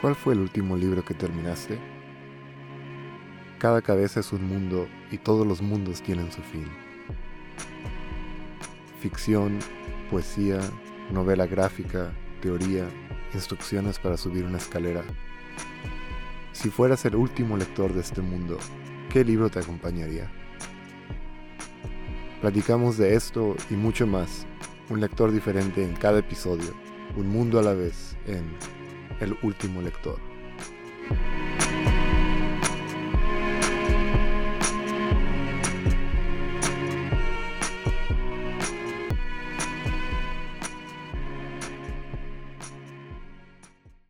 ¿Cuál fue el último libro que terminaste? Cada cabeza es un mundo y todos los mundos tienen su fin. Ficción, poesía, novela gráfica, teoría, instrucciones para subir una escalera. Si fueras el último lector de este mundo, ¿qué libro te acompañaría? Platicamos de esto y mucho más, un lector diferente en cada episodio, un mundo a la vez en El último lector.